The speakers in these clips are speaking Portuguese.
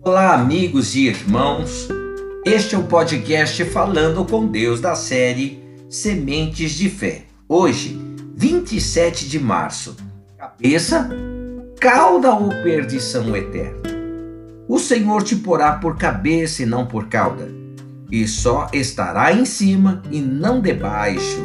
Olá, amigos e irmãos. Este é o podcast Falando com Deus da série Sementes de Fé. Hoje, 27 de março. Cabeça, cauda ou perdição eterna? O Senhor te porá por cabeça e não por cauda, e só estará em cima e não debaixo,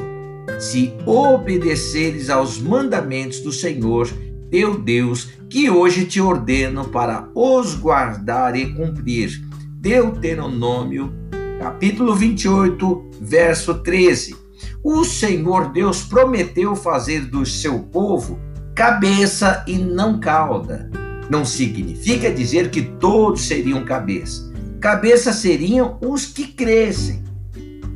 se obedeceres aos mandamentos do Senhor teu Deus, que hoje te ordeno para os guardar e cumprir. Deuteronômio, capítulo 28, verso 13. O Senhor Deus prometeu fazer do seu povo cabeça e não cauda. Não significa dizer que todos seriam cabeça. Cabeça seriam os que crescem.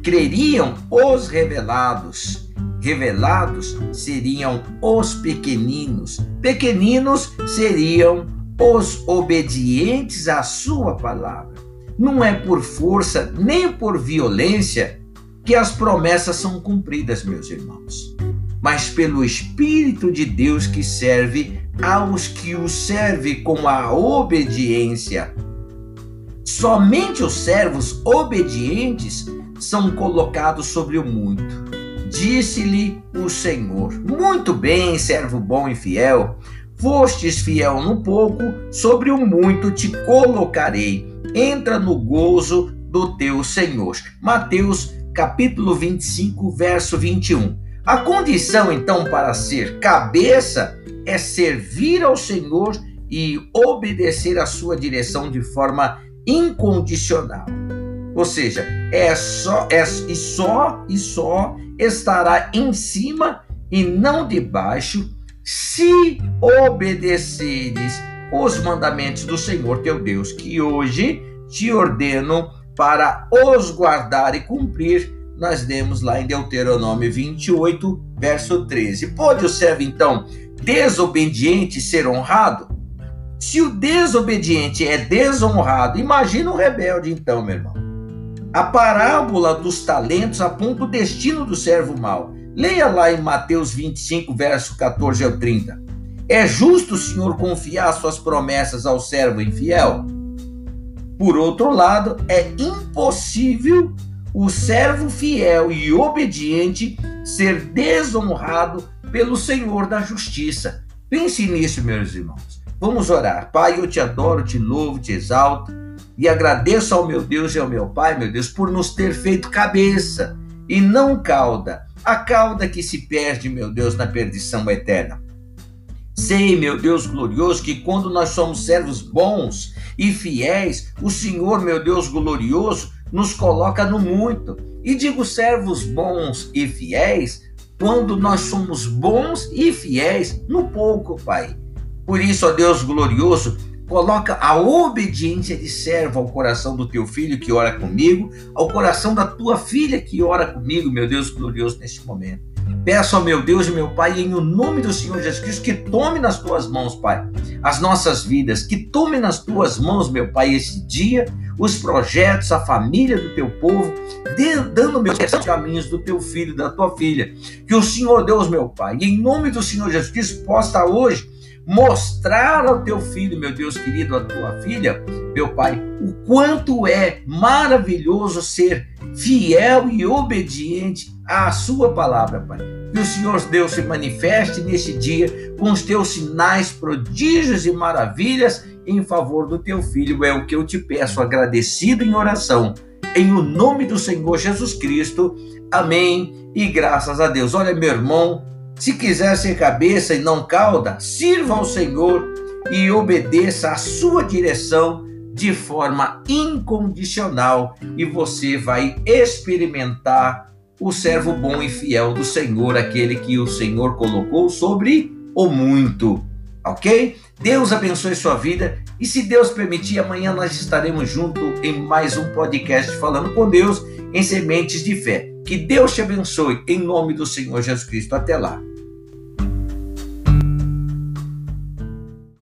Creriam os revelados revelados seriam os pequeninos, pequeninos seriam os obedientes à sua palavra. Não é por força nem por violência que as promessas são cumpridas, meus irmãos, mas pelo Espírito de Deus que serve aos que o serve com a obediência. Somente os servos obedientes são colocados sobre o muito. Disse-lhe o Senhor: Muito bem, servo bom e fiel. Fostes fiel no pouco, sobre o muito te colocarei. Entra no gozo do teu Senhor. Mateus capítulo 25, verso 21. A condição então para ser cabeça é servir ao Senhor e obedecer a sua direção de forma incondicional. Ou seja, é só é e só e só estará em cima e não debaixo, se obedeceres os mandamentos do Senhor teu Deus, que hoje te ordeno para os guardar e cumprir. Nós lemos lá em Deuteronômio 28, verso 13. Pode o servo, então, desobediente ser honrado? Se o desobediente é desonrado, imagina o rebelde, então, meu irmão. A parábola dos talentos aponta o destino do servo mau. Leia lá em Mateus 25, verso 14 ao 30. É justo o Senhor confiar suas promessas ao servo infiel? Por outro lado, é impossível o servo fiel e obediente ser desonrado pelo Senhor da justiça. Pense nisso, meus irmãos. Vamos orar. Pai, eu te adoro, te louvo, te exalto e agradeço ao meu Deus e ao meu Pai, meu Deus, por nos ter feito cabeça e não cauda, a cauda que se perde, meu Deus, na perdição eterna. Sei, meu Deus glorioso, que quando nós somos servos bons e fiéis, o Senhor, meu Deus glorioso, nos coloca no muito. E digo servos bons e fiéis, quando nós somos bons e fiéis no pouco, Pai. Por isso, ó Deus glorioso, Coloca a obediência de servo ao coração do teu filho que ora comigo, ao coração da tua filha que ora comigo, meu Deus glorioso, neste momento. Peço ao meu Deus e meu Pai, em o nome do Senhor Jesus Cristo, que tome nas tuas mãos, Pai, as nossas vidas, que tome nas tuas mãos, meu Pai, esse dia, os projetos, a família do teu povo, dando meus caminhos do teu filho, da tua filha. Que o Senhor Deus, meu Pai, em nome do Senhor Jesus Cristo, possa hoje mostrar ao teu filho, meu Deus querido, à tua filha, meu Pai, o quanto é maravilhoso ser fiel e obediente à Sua palavra, Pai. Que o Senhor Deus se manifeste neste dia com os teus sinais, prodígios e maravilhas em favor do teu filho. É o que eu te peço, agradecido em oração. Em o nome do Senhor Jesus Cristo. Amém. E graças a Deus. Olha, meu irmão, se quiser ser cabeça e não cauda, sirva ao Senhor e obedeça à sua direção de forma incondicional e você vai experimentar o servo bom e fiel do Senhor, aquele que o Senhor colocou sobre o muito. Ok? Deus abençoe sua vida e se Deus permitir, amanhã nós estaremos juntos em mais um podcast falando com Deus em sementes de fé. Que Deus te abençoe em nome do Senhor Jesus Cristo. Até lá.